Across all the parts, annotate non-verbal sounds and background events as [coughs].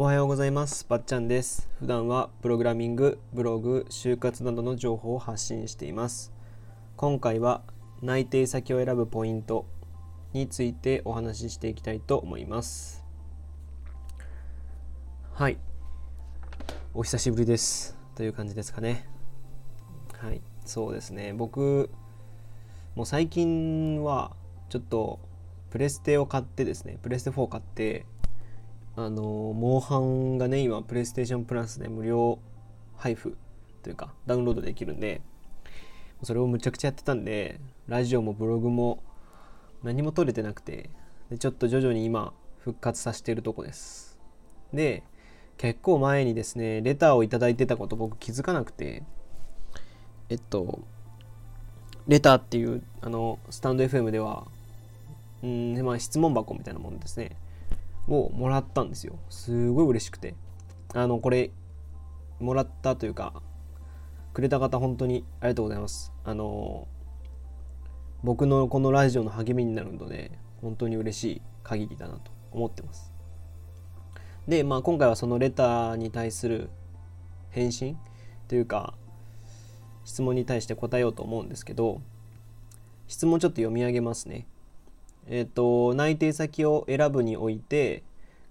おはようございます。ばっちゃんです。普段はプログラミング、ブログ、就活などの情報を発信しています。今回は内定先を選ぶポイントについてお話ししていきたいと思います。はい。お久しぶりです。という感じですかね。はい。そうですね。僕、もう最近はちょっとプレステを買ってですね、プレステ4を買って、あのモンハンがね今プレイステーションプラスで無料配布というかダウンロードできるんでそれをむちゃくちゃやってたんでラジオもブログも何も撮れてなくてでちょっと徐々に今復活させてるとこです。で結構前にですねレターをいただいてたこと僕気づかなくてえっとレターっていうあのスタンド FM ではうんまあ質問箱みたいなもんですね。をもらったんですよ。すごい嬉しくて。あのこれもらったというかくれた方本当にありがとうございます。あの僕のこのラジオの励みになるので本当に嬉しい限りだなと思ってます。でまあ今回はそのレターに対する返信というか質問に対して答えようと思うんですけど質問ちょっと読み上げますね。えっ、と内定先を選ぶにおいて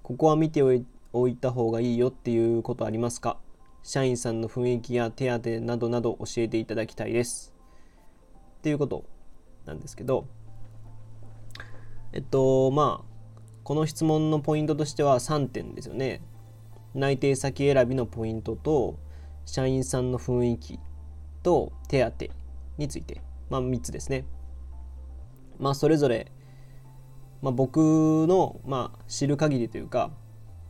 ここは見ておいた方がいいよっていうことありますか？社員さんの雰囲気や手当などなど教えていただきたいです。っていうことなんですけど。えっとまあこの質問のポイントとしては3点ですよね。内定先選びのポイントと社員さんの雰囲気と手当について。まあ3つですね。まあそれぞれまあ、僕の、まあ、知る限りというか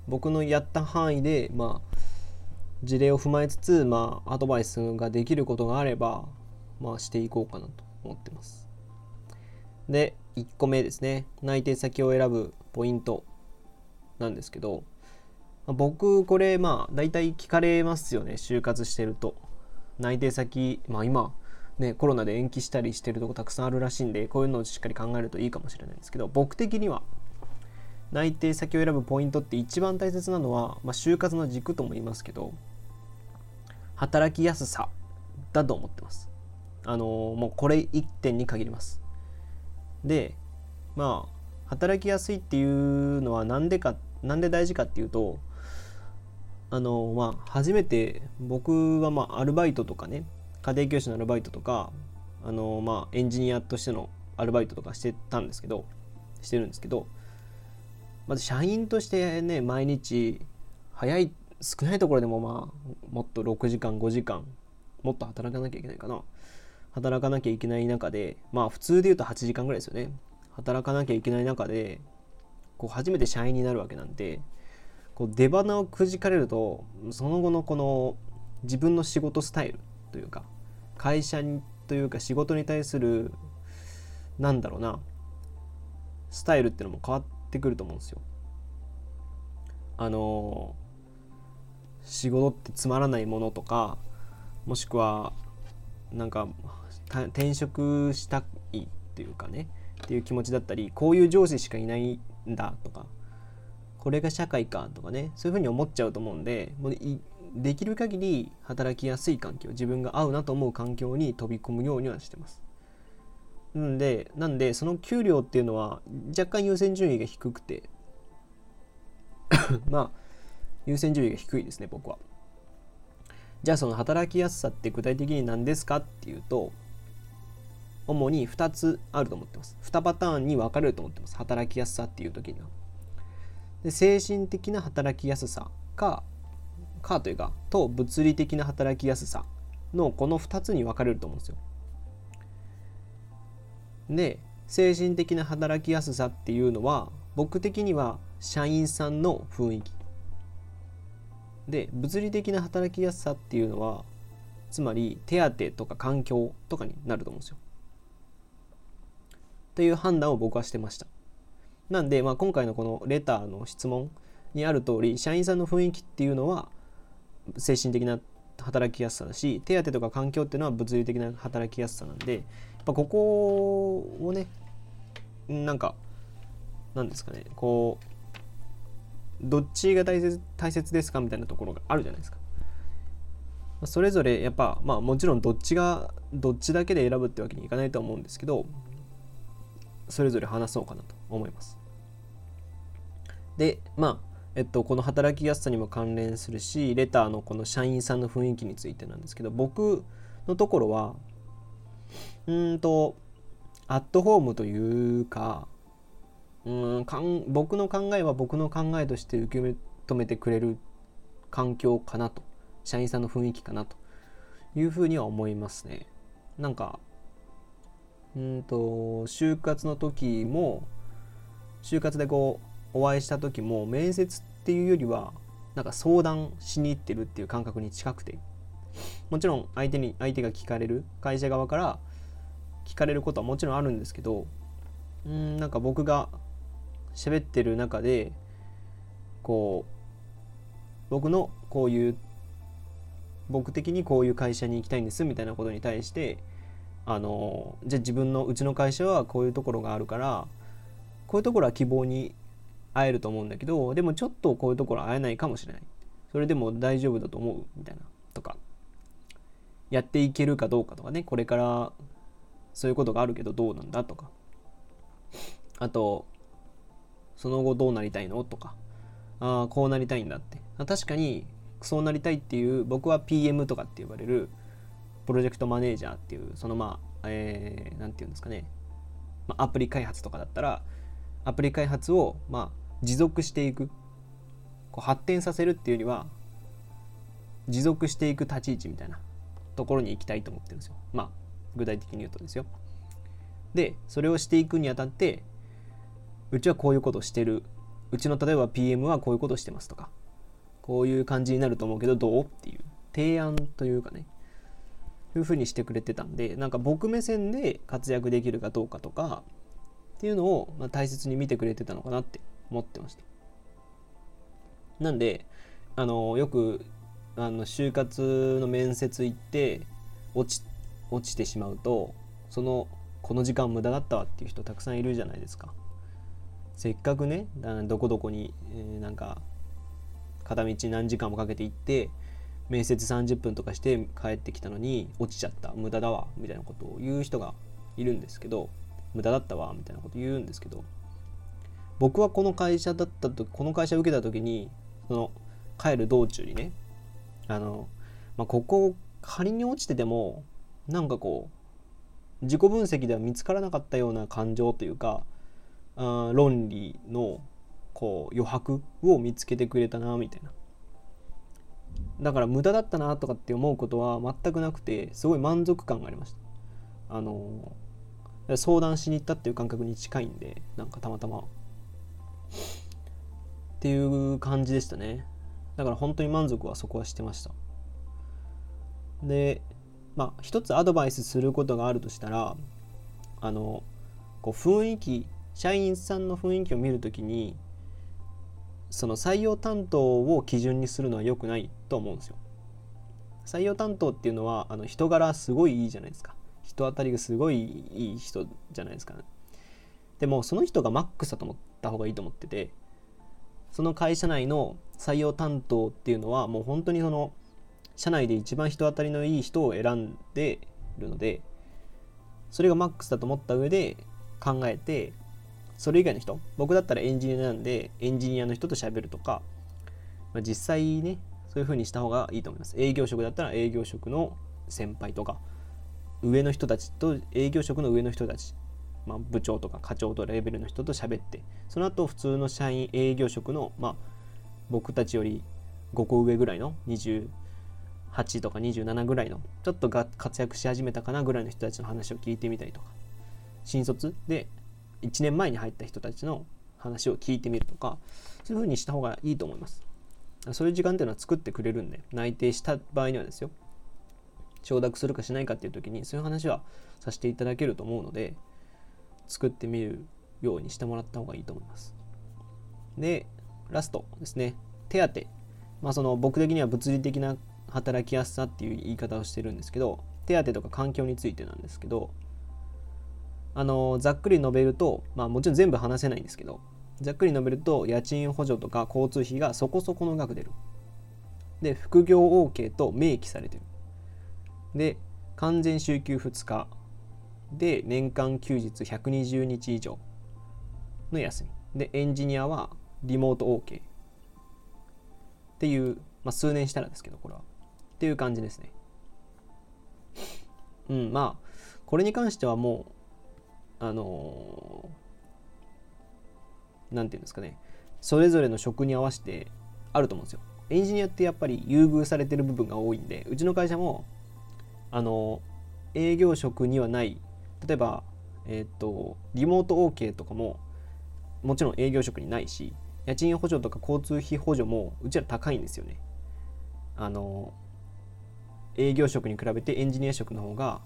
僕のやった範囲で、まあ、事例を踏まえつつ、まあ、アドバイスができることがあれば、まあ、していこうかなと思ってます。で1個目ですね。内定先を選ぶポイントなんですけど、ま、僕これまあ大体聞かれますよね。就活してると。内定先まあ今ね、コロナで延期したりしてるとこたくさんあるらしいんでこういうのをしっかり考えるといいかもしれないんですけど僕的には内定先を選ぶポイントって一番大切なのは、まあ、就活の軸とも言いますけど働きやすさだと思ってます。あのー、もうこれ1点に限ります。でまあ働きやすいっていうのは何でか何で大事かっていうとあの、まあ初めて僕はまあアルバイトとかね家庭教師のアルバイトとかあのまあエンジニアとしてのアルバイトとかしてたんですけどしてるんですけどまず社員としてね毎日早い少ないところでもまあもっと6時間5時間もっと働かなきゃいけないかな。働かなきゃいけない中でまあ普通で言うと8時間ぐらいですよね。働かなきゃいけない中でこう初めて社員になるわけなんでこう出花をくじかれるとその後のこの自分の仕事スタイルというか会社にというか仕事に対するなんだろうなスタイルっていうのも変わってくると思うんですよ。あの仕事ってつまらないものとかもしくはなんか転職したいっていうかねっていう気持ちだったりこういう上司しかいないんだとかこれが社会かとかねそういうふうに思っちゃうと思うんでもうできる限り働きやすい環境自分が合うなと思う環境に飛び込むようにはしてます。んでなんでその給料っていうのは若干優先順位が低くて [coughs] まあ優先順位が低いですね僕は。じゃあその働きやすさって具体的に何ですかっていうと主に2つあると思ってます。2パターンに分かれると思ってます働きやすさっていう時には。で精神的な働きやすさかかというかと物理的な働きやすさのこの2つに分かれると思うんですよ。で精神的な働きやすさっていうのは僕的には社員さんの雰囲気で物理的な働きやすさっていうのはつまり手当とか環境とかになると思うんですよ。という判断を僕はしてました。なんで、まあ、今回のこのレターの質問にある通り社員さんの雰囲気っていうのは精神的な働きやすさだし手当とか環境っていうのは物理的な働きやすさなんでやっぱここをねなんかなんですかねこうどっちが大切大切ですかみたいなところがあるじゃないですか。それぞれやっぱまあもちろんどっちがどっちだけで選ぶってわけにいかないと思うんですけどそれぞれ話そうかなと思います。でまあえっと、この働きやすさにも関連するしレターのこの社員さんの雰囲気についてなんですけど僕のところはうんとアットホームというかうんかん僕の考えは僕の考えとして受け止めてくれる環境かなと社員さんの雰囲気かなというふうには思いますね。なんかうんと就活の時も就活でこうお会いした時も面接っていうよりはなんか相談しに行ってるっていう感覚に近くて。もちろん相手に相手が聞かれる会社側から聞かれることはもちろんあるんですけどうんなんか僕が喋ってる中でこう僕のこういう僕的にこういう会社に行きたいんですみたいなことに対してあのじゃあ自分のうちの会社はこういうところがあるからこういうところは希望に会えると思うんだけどでもちょっとこういうところ会えないかもしれない。それでも大丈夫だと思うみたいな。とかやっていけるかどうかとかね。これからそういうことがあるけどどうなんだとか。あとその後どうなりたいのとか。ああこうなりたいんだって。確かにそうなりたいっていう僕は PM とかって呼ばれるプロジェクトマネージャーっていうそのまあえー、て言うんですかね、ま、アプリ開発とかだったらアプリ開発をまあ持続していく。こう発展させるっていうよりは持続していく立ち位置みたいなところに行きたいと思ってるんですよ。まあ具体的に言うとですよ。でそれをしていくにあたってうちはこういうことしてる。うちの例えば PM はこういうことしてますとかこういう感じになると思うけどどうっていう提案というかねいうふうにしてくれてたんでなんか僕目線で活躍できるかどうかとかっていうのを、ま、大切に見てくれてたのかなって思ってました。なんであのよくあの就活の面接行って落ち落ちてしまうとそのこの時間無駄だったわっていう人たくさんいるじゃないですか。せっかくねどこどこに、えー、なんか片道何時間もかけて行って面接30分とかして帰ってきたのに落ちちゃった。無駄だわ。みたいなことを言う人がいるんですけど無駄だったわ。みたいなこと言うんですけど僕はこの会社だったとこの会社を受けた時にその帰る道中にねあの、まあ、ここ仮に落ちててもなんかこう自己分析では見つからなかったような感情というかあ論理のこう余白を見つけてくれたなみたいな。だから無駄だったなとかって思うことは全くなくてすごい満足感がありました。あの相談しに行ったっていう感覚に近いんでなんかたまたまっていう感じでしたね。だから本当に満足はそこはしてました。でまあ一つアドバイスすることがあるとしたらあのこう雰囲気社員さんの雰囲気を見るときにその採用担当を基準にするのは良くないと思うんですよ。採用担当っていうのはあの人柄すごいいいじゃないですか。人当たりがすごいいい人じゃないですか、ね、でもその人がマックスだと思った方がいいと思っててその会社内の採用担当っていうのはもう本当にその社内で一番人当たりのいい人を選んでるのでそれがマックスだと思った上で考えてそれ以外の人僕だったらエンジニアなんでエンジニアの人と喋るとか、まあ、実際ねそういう風にした方がいいと思います。営業職だったら営業職の先輩とか上の人たちと営業職の上の人たち、まあ、部長とか課長とレベルの人と喋ってその後普通の社員営業職の、まあ、僕たちより5個上ぐらいの28とか27ぐらいのちょっとが活躍し始めたかなぐらいの人たちの話を聞いてみたりとか新卒で1年前に入った人たちの話を聞いてみるとかそういうふうにした方がいいと思います。そういう時間っていうのは作ってくれるんで内定した場合にはですよ承諾するかしないかっていう時にそういう話はさせていただけると思うので作ってみるようにしてもらった方がいいと思います。でラストですね。手当まあその僕的には物理的な働きやすさっていう言い方をしてるんですけど手当とか環境についてなんですけどあのざっくり述べるとまあもちろん全部話せないんですけどざっくり述べると家賃補助とか交通費がそこそこの額出る。で副業 OK と明記されてる。で完全週休2日。で年間休日120日以上の休み。でエンジニアはリモート OK っていう、まあ、数年したらですけどこれは。っていう感じですね。うんまあこれに関してはもうあの何、ー、て言うんですかね。それぞれの職に合わせてあると思うんですよ。エンジニアってやっぱり優遇されてる部分が多いんでうちの会社もあの営業職にはない例えばえっ、ー、とリモート OK とかももちろん営業職にないし家賃補助とか交通費補助もうちら高いんですよね。あの営業職に比べてエンジニア職の方が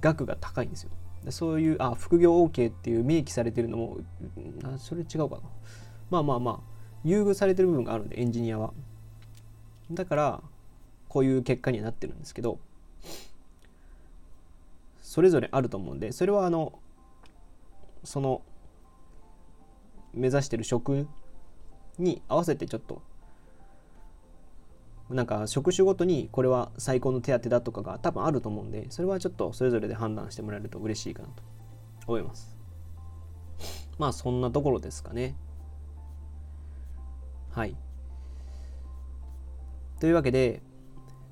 額が高いんですよ。そういうあ副業 OK っていう明記されてるのもあそれ違うかな。まあまあまあ優遇されてる部分があるんでエンジニアは。だからこういう結果にはなってるんですけどそれぞれあると思うんでそれはあのその目指してる職に合わせてちょっとなんか職種ごとにこれは最高の手当だとかが多分あると思うんでそれはちょっとそれぞれで判断してもらえると嬉しいかなと思います。[laughs] まあそんなところですかね。はい。というわけで、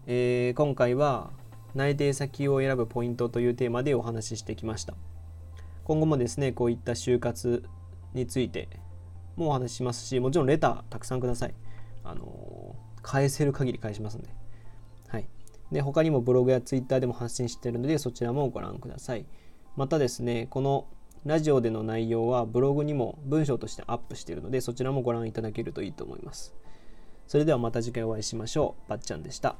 えー、今回は内定先を選ぶポイントというテーマでお話ししてきました今後もですねこういった就活についてもお話ししますしもちろんレターたくさんくださいあの返せる限り返しますんで。はい。で、他にもブログやツイッターでも発信しているので、そちらもご覧ください。またですね、このラジオでの内容はブログにも文章としてアップしているので、そちらもご覧いただけるといいと思います。それではまた次回お会いしましょう。ばっちゃんでした。